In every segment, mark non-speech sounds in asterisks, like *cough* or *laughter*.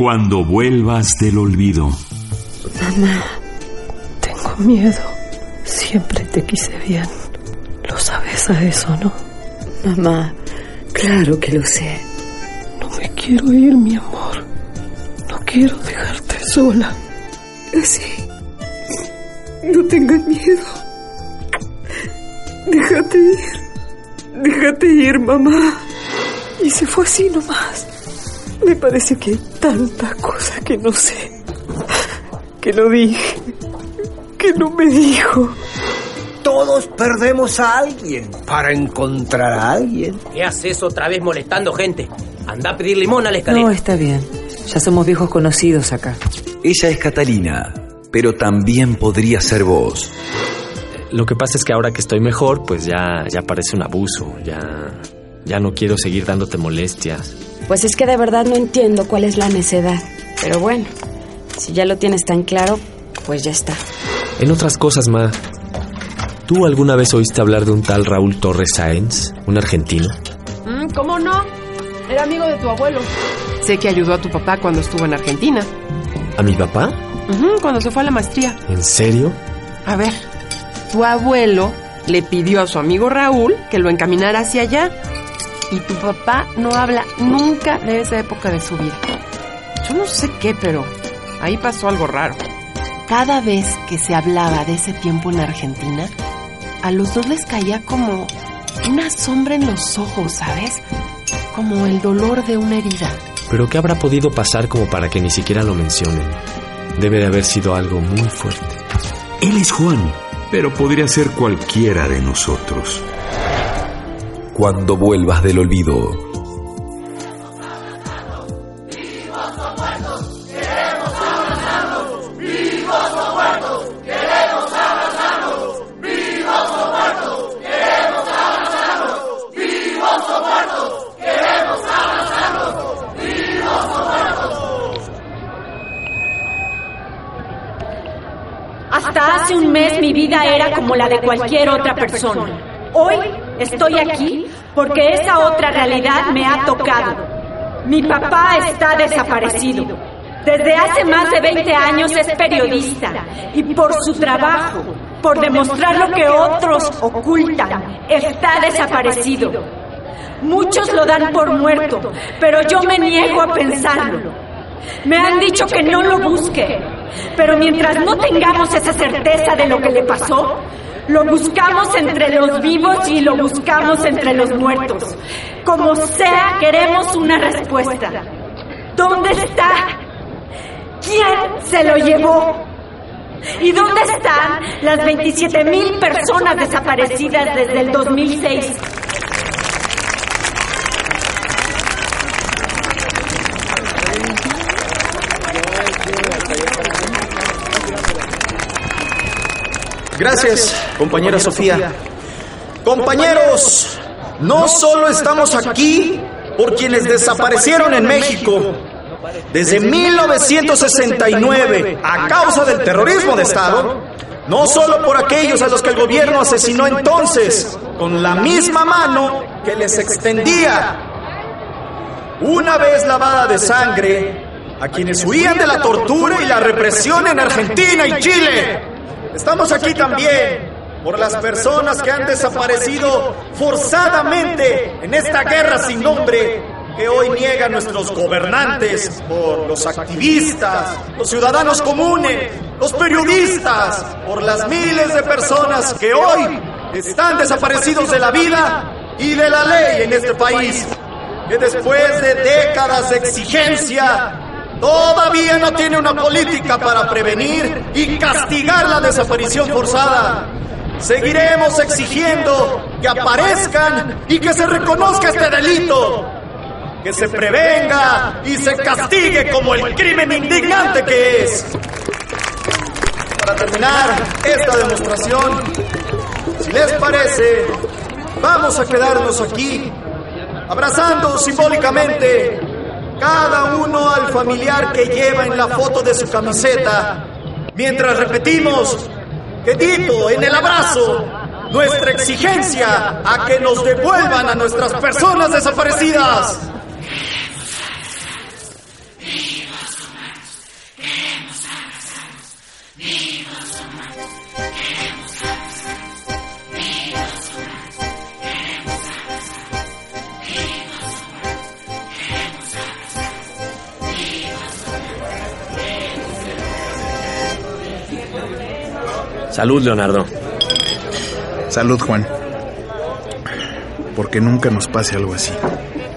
Cuando vuelvas del olvido. Mamá, tengo miedo. Siempre te quise bien. Lo sabes a eso, ¿no? Mamá, claro que lo sé. No me quiero ir, mi amor. No quiero dejarte sola. Así. No tengas miedo. Déjate ir. Déjate ir, mamá. Y se fue así nomás. Me parece que tantas cosas que no sé. Que no dije. Que no me dijo. Todos perdemos a alguien para encontrar a alguien. ¿Qué haces otra vez molestando gente? Anda a pedir limón a la escalera. No, está bien. Ya somos viejos conocidos acá. Ella es Catalina, pero también podría ser vos. Lo que pasa es que ahora que estoy mejor, pues ya, ya parece un abuso. Ya, ya no quiero seguir dándote molestias. Pues es que de verdad no entiendo cuál es la necedad. Pero bueno, si ya lo tienes tan claro, pues ya está. En otras cosas, Ma, ¿tú alguna vez oíste hablar de un tal Raúl Torres Sáenz, un argentino? Mm, ¿Cómo no? Era amigo de tu abuelo. Sé que ayudó a tu papá cuando estuvo en Argentina. ¿A mi papá? Cuando se fue a la maestría. ¿En serio? A ver, tu abuelo le pidió a su amigo Raúl que lo encaminara hacia allá. Y tu papá no habla nunca de esa época de su vida. Yo no sé qué, pero ahí pasó algo raro. Cada vez que se hablaba de ese tiempo en Argentina, a los dos les caía como una sombra en los ojos, ¿sabes? Como el dolor de una herida. ¿Pero qué habrá podido pasar como para que ni siquiera lo mencionen? Debe de haber sido algo muy fuerte. Él es Juan, pero podría ser cualquiera de nosotros. Cuando vuelvas del olvido. Hasta hace un mes mi vida era como la de cualquier otra persona. Hoy estoy aquí porque esa otra realidad me ha tocado. Mi papá está desaparecido. Desde hace más de 20 años es periodista y por su trabajo, por demostrar lo que otros ocultan, está desaparecido. Muchos lo dan por muerto, pero yo me niego a pensarlo. Me han dicho que no lo busque, pero mientras no tengamos esa certeza de lo que le pasó, lo buscamos entre los vivos y lo buscamos entre los muertos. Como sea, queremos una respuesta. ¿Dónde está? ¿Quién se lo llevó? ¿Y dónde están las 27 mil personas desaparecidas desde el 2006? Gracias, compañera Sofía. Compañeros, no solo estamos aquí por quienes desaparecieron en México. Desde 1969, a causa del terrorismo de Estado, no solo por aquellos a los que el gobierno asesinó entonces, con la misma mano que les extendía, una vez lavada de sangre, a quienes huían de la tortura y la represión en Argentina y Chile. Estamos aquí también por las personas que han desaparecido forzadamente en esta guerra sin nombre que hoy niegan nuestros gobernantes, por los activistas, los ciudadanos comunes, los periodistas, por las miles de personas que hoy están desaparecidos de la vida y de la ley en este país, que después de décadas de exigencia todavía no tiene una política para prevenir y castigar la desaparición forzada. Seguiremos exigiendo que aparezcan y que se reconozca este delito, que se prevenga y se castigue como el crimen indignante que es. Para terminar esta demostración, si les parece, vamos a quedarnos aquí, abrazando simbólicamente cada uno al familiar que lleva en la foto de su camiseta, mientras repetimos, que dito en el abrazo nuestra exigencia a que nos devuelvan a nuestras personas desaparecidas. Vivos humanos, vivos humanos, vivos humanos. Salud, Leonardo. Salud, Juan. Porque nunca nos pase algo así.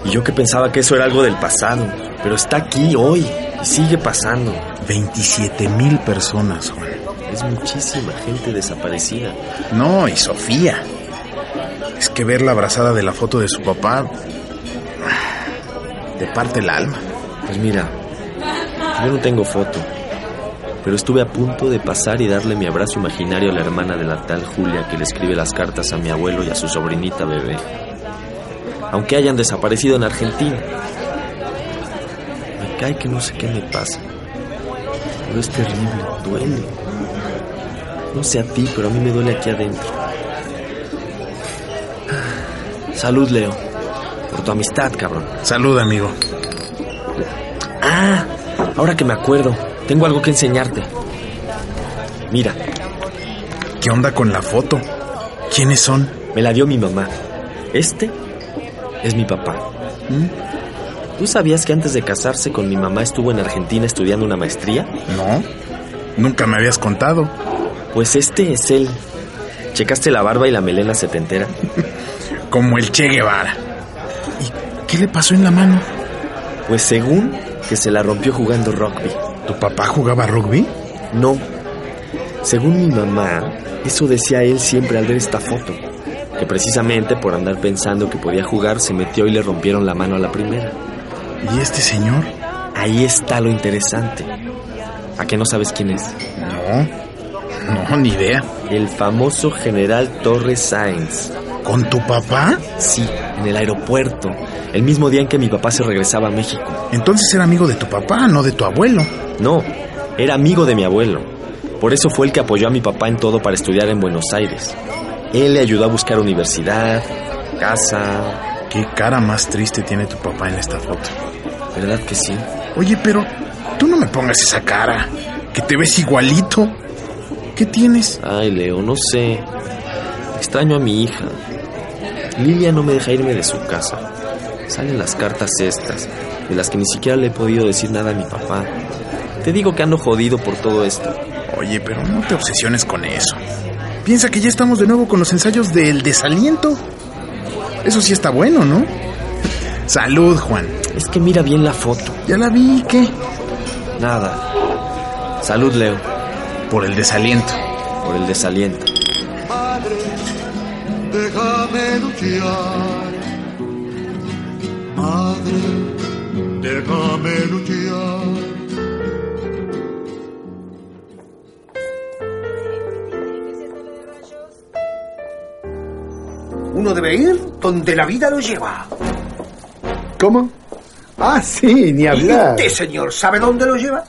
Y yo que pensaba que eso era algo del pasado, pero está aquí hoy y sigue pasando. 27 mil personas, Juan. Es muchísima gente desaparecida. No, y Sofía. Es que verla abrazada de la foto de su papá te parte el alma. Pues mira, yo no tengo foto, pero estuve a punto de pasar y darle mi abrazo imaginario a la hermana de la tal Julia que le escribe las cartas a mi abuelo y a su sobrinita bebé. Aunque hayan desaparecido en Argentina. Me cae que no sé qué me pasa. Pero es terrible, duele. No sé a ti, pero a mí me duele aquí adentro. Salud, Leo. Por tu amistad, cabrón. Salud, amigo. Ah, ahora que me acuerdo, tengo algo que enseñarte. Mira. ¿Qué onda con la foto? ¿Quiénes son? Me la dio mi mamá. Este es mi papá. ¿Mm? ¿Tú sabías que antes de casarse con mi mamá estuvo en Argentina estudiando una maestría? No, nunca me habías contado. Pues este es él. ¿Checaste la barba y la melena setentera? *laughs* Como el Che Guevara. ¿Y qué le pasó en la mano? Pues según que se la rompió jugando rugby. ¿Tu papá jugaba rugby? No. Según mi mamá, eso decía él siempre al ver esta foto. Que precisamente por andar pensando que podía jugar se metió y le rompieron la mano a la primera. ¿Y este señor? Ahí está lo interesante. ¿A qué no sabes quién es? No, no, ni idea. El famoso general Torres Sáenz. ¿Con tu papá? Sí, en el aeropuerto. El mismo día en que mi papá se regresaba a México. Entonces era amigo de tu papá, no de tu abuelo. No, era amigo de mi abuelo. Por eso fue el que apoyó a mi papá en todo para estudiar en Buenos Aires. Él le ayudó a buscar universidad, casa. Qué cara más triste tiene tu papá en esta foto. ¿Verdad que sí? Oye, pero tú no me pongas esa cara. Que te ves igualito. ¿Qué tienes? Ay, Leo, no sé. Extraño a mi hija. Lilia no me deja irme de su casa. Salen las cartas estas, de las que ni siquiera le he podido decir nada a mi papá. Te digo que ando jodido por todo esto. Oye, pero no te obsesiones con eso. Piensa que ya estamos de nuevo con los ensayos del desaliento. Eso sí está bueno, ¿no? Salud, Juan. Es que mira bien la foto. Ya la vi, ¿qué? Nada. Salud, Leo. Por el desaliento. Por el desaliento. Madre, déjame luchar. Madre, déjame luchar. Uno debe ir donde la vida lo lleva. ¿Cómo? Ah, sí, ni hablar. ¿Y usted, señor, sabe dónde lo lleva?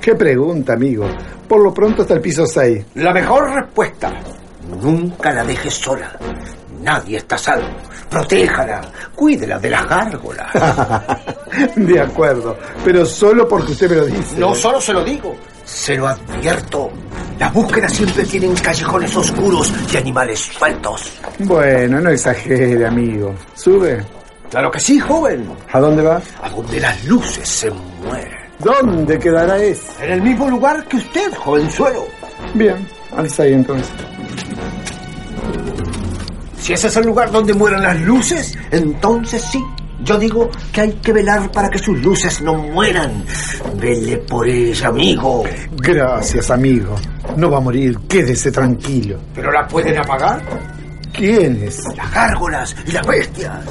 Qué pregunta, amigo. Por lo pronto hasta el piso 6. La mejor respuesta. Nunca la dejes sola. Nadie está salvo. Protéjala. Cuídela de las gárgolas. *laughs* de acuerdo. Pero solo porque usted me lo dice. No solo se lo digo. Se lo advierto. Las búsquedas siempre tienen callejones oscuros y animales sueltos. Bueno, no exagere, amigo. ¿Sube? Claro que sí, joven. ¿A dónde va? A donde las luces se mueren. ¿Dónde quedará ese? En el mismo lugar que usted, jovenzuelo. Bien, alza ahí entonces. Si ese es el lugar donde mueren las luces, entonces sí. Yo digo que hay que velar para que sus luces no mueran. Vele por ella, amigo. Gracias, amigo. No va a morir, quédese tranquilo. ¿Pero la pueden apagar? ¿Quiénes? Las gárgolas y las bestias.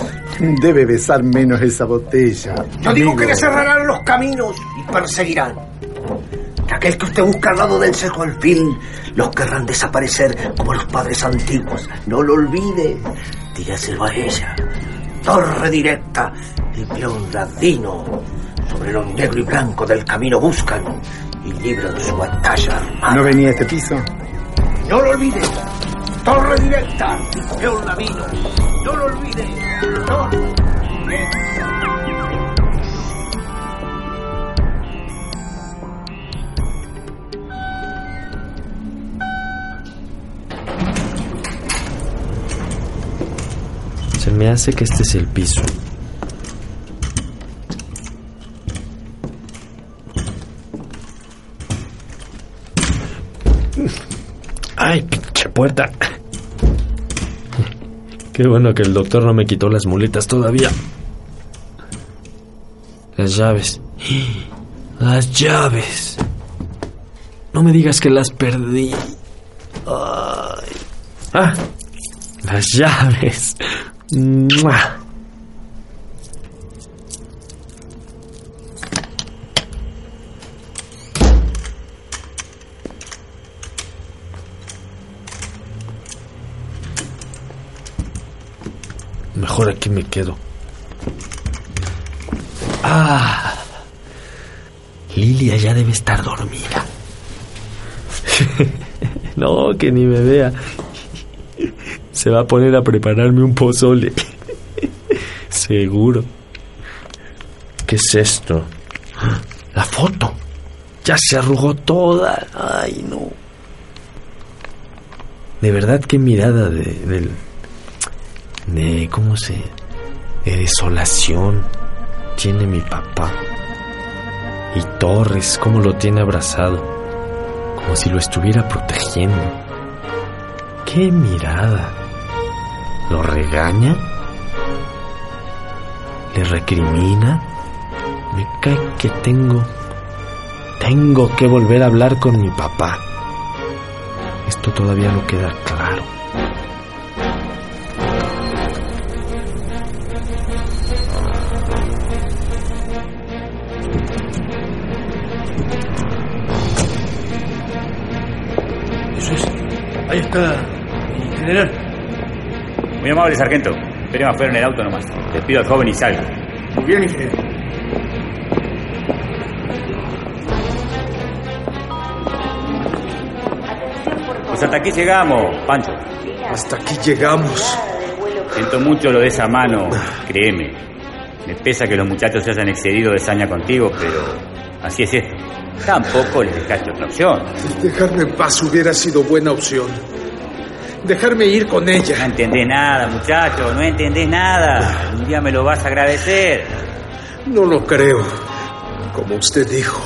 Debe besar menos esa botella. Yo digo que le cerrarán los caminos y perseguirán. Que aquel que usted busca al lado del seco alfil, los querrán desaparecer como los padres antiguos. No lo olvide. Dígaselo a ella. Torre directa y peón ladino. Sobre lo negro y blanco del camino buscan y libran su batalla armada. ¿No venía a este piso? No lo olvide. Torre directa y peón ladino. No lo olvide. Torre me hace que este es el piso. Ay, pinche puerta. Qué bueno que el doctor no me quitó las muletas todavía. Las llaves. Las llaves. No me digas que las perdí. Ay. Ah, las llaves. ¡Mua! Mejor aquí me quedo. Ah. Lilia ya debe estar dormida. *laughs* no, que ni me vea. Se va a poner a prepararme un pozole. *laughs* Seguro. ¿Qué es esto? La foto. Ya se arrugó toda. Ay, no. De verdad, qué mirada de, del de cómo se de desolación tiene mi papá y Torres cómo lo tiene abrazado como si lo estuviera protegiendo qué mirada lo regaña le recrimina me cae que tengo tengo que volver a hablar con mi papá esto todavía no queda claro. Ahí está, general. Muy amable, sargento. Esperen afuera en el auto nomás. Les pido al joven y salga. Muy bien, general. Pues hasta aquí llegamos, Pancho. Hasta aquí llegamos. Siento mucho lo de esa mano, créeme. Me pesa que los muchachos se hayan excedido de saña contigo, pero así es esto. Tampoco les dejaste otra opción. Dejarme en paz hubiera sido buena opción. Dejarme ir con ella. No entendés nada, muchacho, no entendés nada. Un día me lo vas a agradecer. No lo creo. Como usted dijo,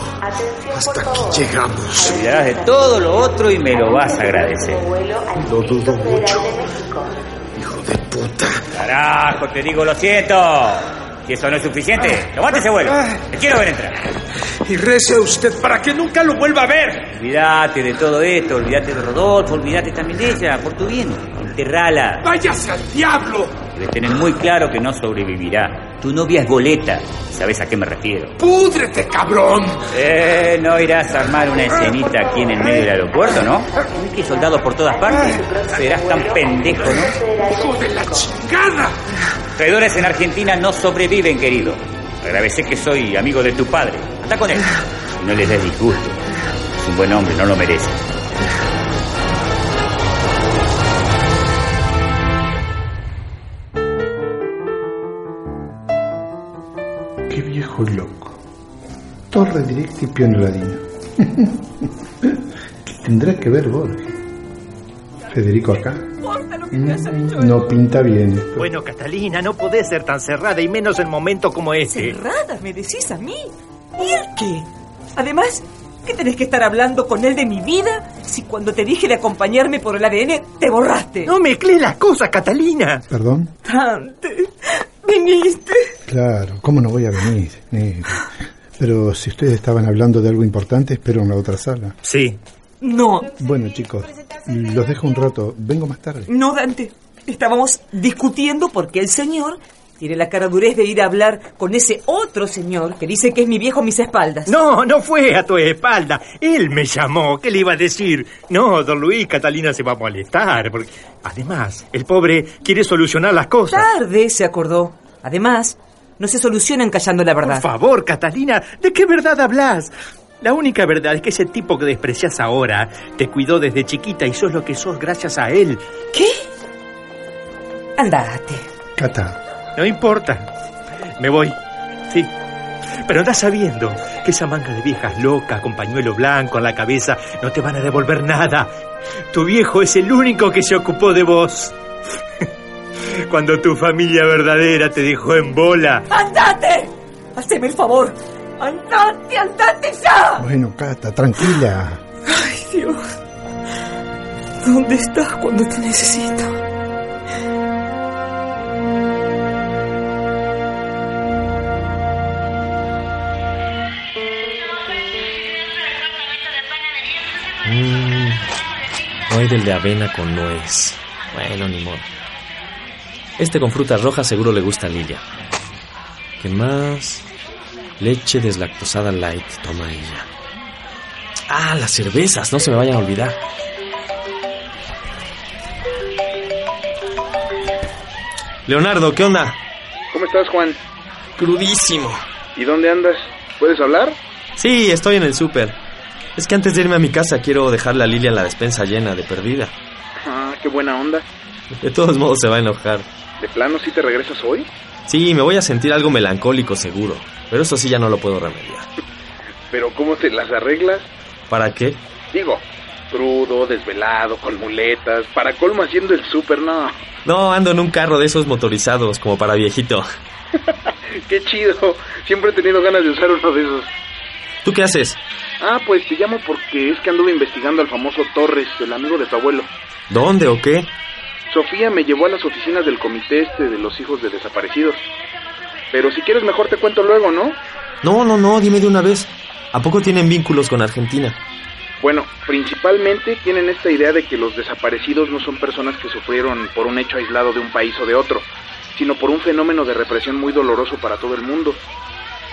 hasta aquí llegamos. Te olvidarás de todo lo otro y me lo vas a agradecer. Lo dudo mucho. Hijo de puta. Carajo, te digo, lo siento. Si eso no es suficiente, levante ese vuelo. Te quiero ver entrar. Y rece a usted para que nunca lo vuelva a ver. Olvídate de todo esto, olvídate de Rodolfo, olvídate también de ella, por tu bien. Enterrala. ¡Váyase al diablo! Debes tener muy claro que no sobrevivirá. Tu novia es goleta. ¿Sabes a qué me refiero? ¡Púdrete, cabrón! Eh, no irás a armar una escenita aquí en el medio del aeropuerto, ¿no? ¿Ves que soldados por todas partes? Serás tan pendejo, ¿no? ¡Hijo de la chingada! Traidores en Argentina no sobreviven, querido. Agradecé que soy amigo de tu padre. Anda con él. No les des disgusto. Es un buen hombre, no lo merece. Loco. Torre directa y piano ladino. *laughs* ¿Qué tendrá que ver Borges? Federico acá. Mm, No pinta bien esto. Bueno, Catalina, no podés ser tan cerrada y menos en momentos como este. ¿Cerrada? ¿Me decís a mí? ¿Y él qué? Además, ¿qué tenés que estar hablando con él de mi vida si cuando te dije de acompañarme por el ADN te borraste? No mezclé las cosas, Catalina. ¿Perdón? Tante, viniste. Claro, ¿cómo no voy a venir? Pero si ustedes estaban hablando de algo importante, espero en la otra sala. Sí. No, Bueno, chicos, los dejo un rato. Vengo más tarde. no, Dante. Estábamos discutiendo porque el señor tiene la cara durez de ir a hablar con ese otro señor que dice que es mi viejo a mis espaldas. No, no fue a tu espalda. Él me llamó. ¿Qué le iba a decir? No, don Luis, Catalina se va a molestar. Porque... Además, el pobre quiere solucionar las cosas. Tarde se acordó. Además, no se solucionan callando la verdad. Por favor, Catalina, ¿de qué verdad hablas? La única verdad es que ese tipo que desprecias ahora te cuidó desde chiquita y sos lo que sos gracias a él. ¿Qué? Andate. Cata, No importa. Me voy. Sí. Pero andás sabiendo que esa manga de viejas locas con pañuelo blanco en la cabeza no te van a devolver nada. Tu viejo es el único que se ocupó de vos. Cuando tu familia verdadera te dejó en bola. ¡Andate! Haceme el favor. ¡Andate, andate ya! Bueno, Cata, tranquila. Ay, Dios. ¿Dónde estás cuando te necesito? Mm, no hay del de avena con nuez. Bueno, ni modo. Este con frutas rojas seguro le gusta a Lilia. ¿Qué más? Leche deslactosada light, toma ella. Ah, las cervezas, no se me vayan a olvidar. Leonardo, ¿qué onda? ¿Cómo estás, Juan? Crudísimo. ¿Y dónde andas? ¿Puedes hablar? Sí, estoy en el súper. Es que antes de irme a mi casa quiero dejarle a Lilia la despensa llena de perdida. Ah, qué buena onda. De todos modos se va a enojar. ¿De plano sí te regresas hoy? Sí, me voy a sentir algo melancólico seguro. Pero eso sí ya no lo puedo remediar. *laughs* ¿Pero cómo te las arreglas? ¿Para qué? Digo, crudo, desvelado, con muletas, para colmo haciendo el súper, no. No, ando en un carro de esos motorizados, como para viejito. *laughs* qué chido. Siempre he tenido ganas de usar uno de esos. ¿Tú qué haces? Ah, pues te llamo porque es que anduve investigando al famoso Torres, el amigo de tu abuelo. ¿Dónde o qué? Sofía me llevó a las oficinas del comité este de los hijos de desaparecidos. Pero si quieres mejor te cuento luego, ¿no? No, no, no, dime de una vez. ¿A poco tienen vínculos con Argentina? Bueno, principalmente tienen esta idea de que los desaparecidos no son personas que sufrieron por un hecho aislado de un país o de otro, sino por un fenómeno de represión muy doloroso para todo el mundo.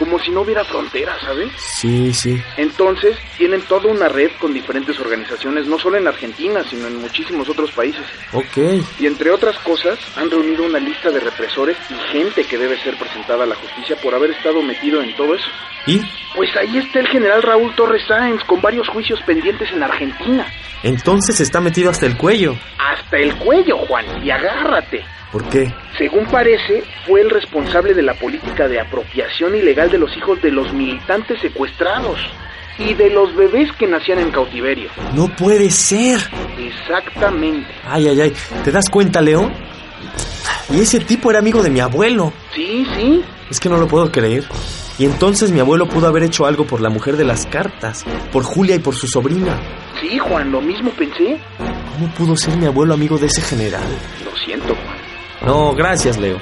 Como si no hubiera fronteras, ¿sabes? Sí, sí. Entonces, tienen toda una red con diferentes organizaciones, no solo en Argentina, sino en muchísimos otros países. Ok. Y entre otras cosas, han reunido una lista de represores y gente que debe ser presentada a la justicia por haber estado metido en todo eso. ¿Y? Pues ahí está el general Raúl Torres Sáenz con varios juicios pendientes en Argentina. Entonces está metido hasta el cuello. Hasta el cuello, Juan, y agárrate. ¿Por qué? Según parece, fue el responsable de la política de apropiación ilegal de los hijos de los militantes secuestrados y de los bebés que nacían en cautiverio. No puede ser. Exactamente. Ay, ay, ay. ¿Te das cuenta, Leo? Y ese tipo era amigo de mi abuelo. Sí, sí. Es que no lo puedo creer. Y entonces mi abuelo pudo haber hecho algo por la mujer de las cartas, por Julia y por su sobrina. Sí, Juan, lo mismo pensé. ¿Cómo pudo ser mi abuelo amigo de ese general? Lo siento, Juan. No, gracias, Leo.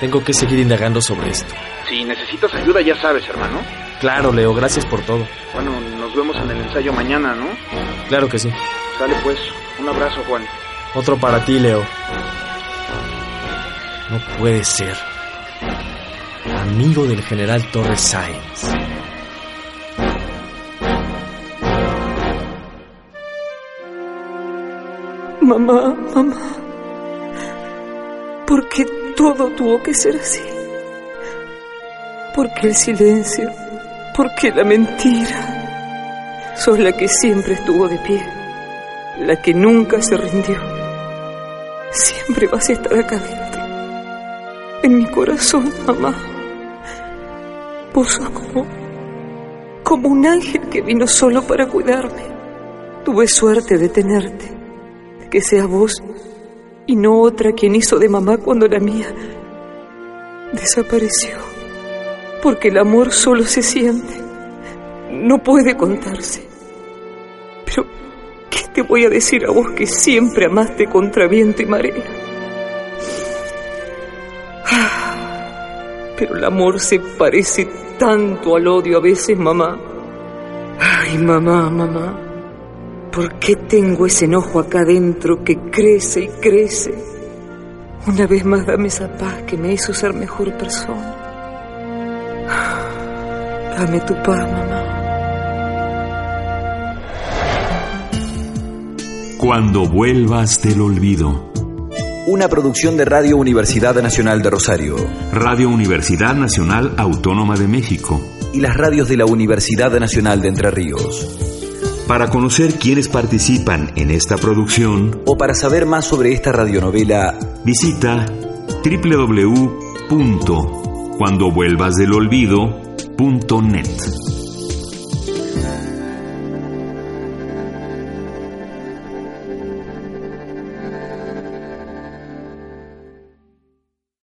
Tengo que seguir indagando sobre esto. Si necesitas ayuda, ya sabes, hermano. Claro, Leo, gracias por todo. Bueno, nos vemos en el ensayo mañana, ¿no? Claro que sí. Sale pues. Un abrazo, Juan. Otro para ti, Leo. No puede ser. Amigo del general Torres Sáenz. Mamá, mamá. ¿Por qué todo tuvo que ser así? ¿Por qué el silencio? ¿Por qué la mentira? Sos la que siempre estuvo de pie, la que nunca se rindió. Siempre vas a estar acá dentro, en mi corazón, mamá. Vos sos como, como un ángel que vino solo para cuidarme. Tuve suerte de tenerte, que sea vos y no otra quien hizo de mamá cuando la mía desapareció. Porque el amor solo se siente, no puede contarse. Pero, ¿qué te voy a decir a vos que siempre amaste contra viento y marea? Ah, pero el amor se parece tanto al odio a veces, mamá. Ay, mamá, mamá. ¿Por qué tengo ese enojo acá adentro que crece y crece? Una vez más dame esa paz que me hizo ser mejor persona. Dame tu paz, mamá. Cuando vuelvas del olvido. Una producción de Radio Universidad Nacional de Rosario. Radio Universidad Nacional Autónoma de México. Y las radios de la Universidad Nacional de Entre Ríos. Para conocer quiénes participan en esta producción o para saber más sobre esta radionovela, visita www.cuandovuelvasdelolvido.net.